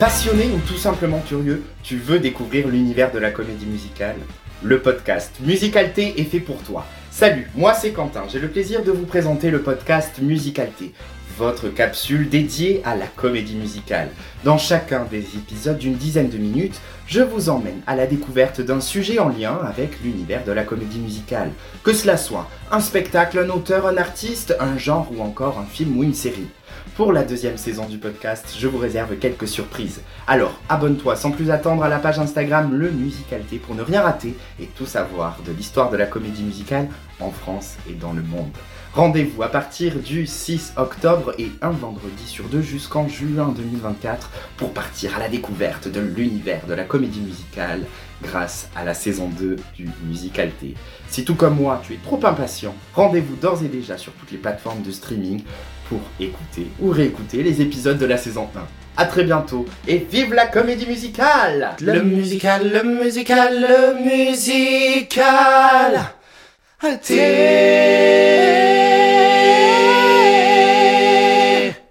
Passionné ou tout simplement curieux, tu veux découvrir l'univers de la comédie musicale Le podcast Musicalité est fait pour toi. Salut, moi c'est Quentin, j'ai le plaisir de vous présenter le podcast Musicalité, votre capsule dédiée à la comédie musicale. Dans chacun des épisodes d'une dizaine de minutes, je vous emmène à la découverte d'un sujet en lien avec l'univers de la comédie musicale. Que cela soit un spectacle, un auteur, un artiste, un genre ou encore un film ou une série. Pour la deuxième saison du podcast, je vous réserve quelques surprises. Alors, abonne-toi sans plus attendre à la page Instagram Le Musicalité pour ne rien rater et tout savoir de l'histoire de la comédie musicale en France et dans le monde. Rendez-vous à partir du 6 octobre et un vendredi sur deux jusqu'en juin 2024 pour partir à la découverte de l'univers de la comédie musicale grâce à la saison 2 du Musicalité. Si tout comme moi tu es trop impatient, rendez-vous d'ores et déjà sur toutes les plateformes de streaming pour écouter ou réécouter les épisodes de la saison 1. A très bientôt et vive la comédie musicale Le musical, le musical, le musical.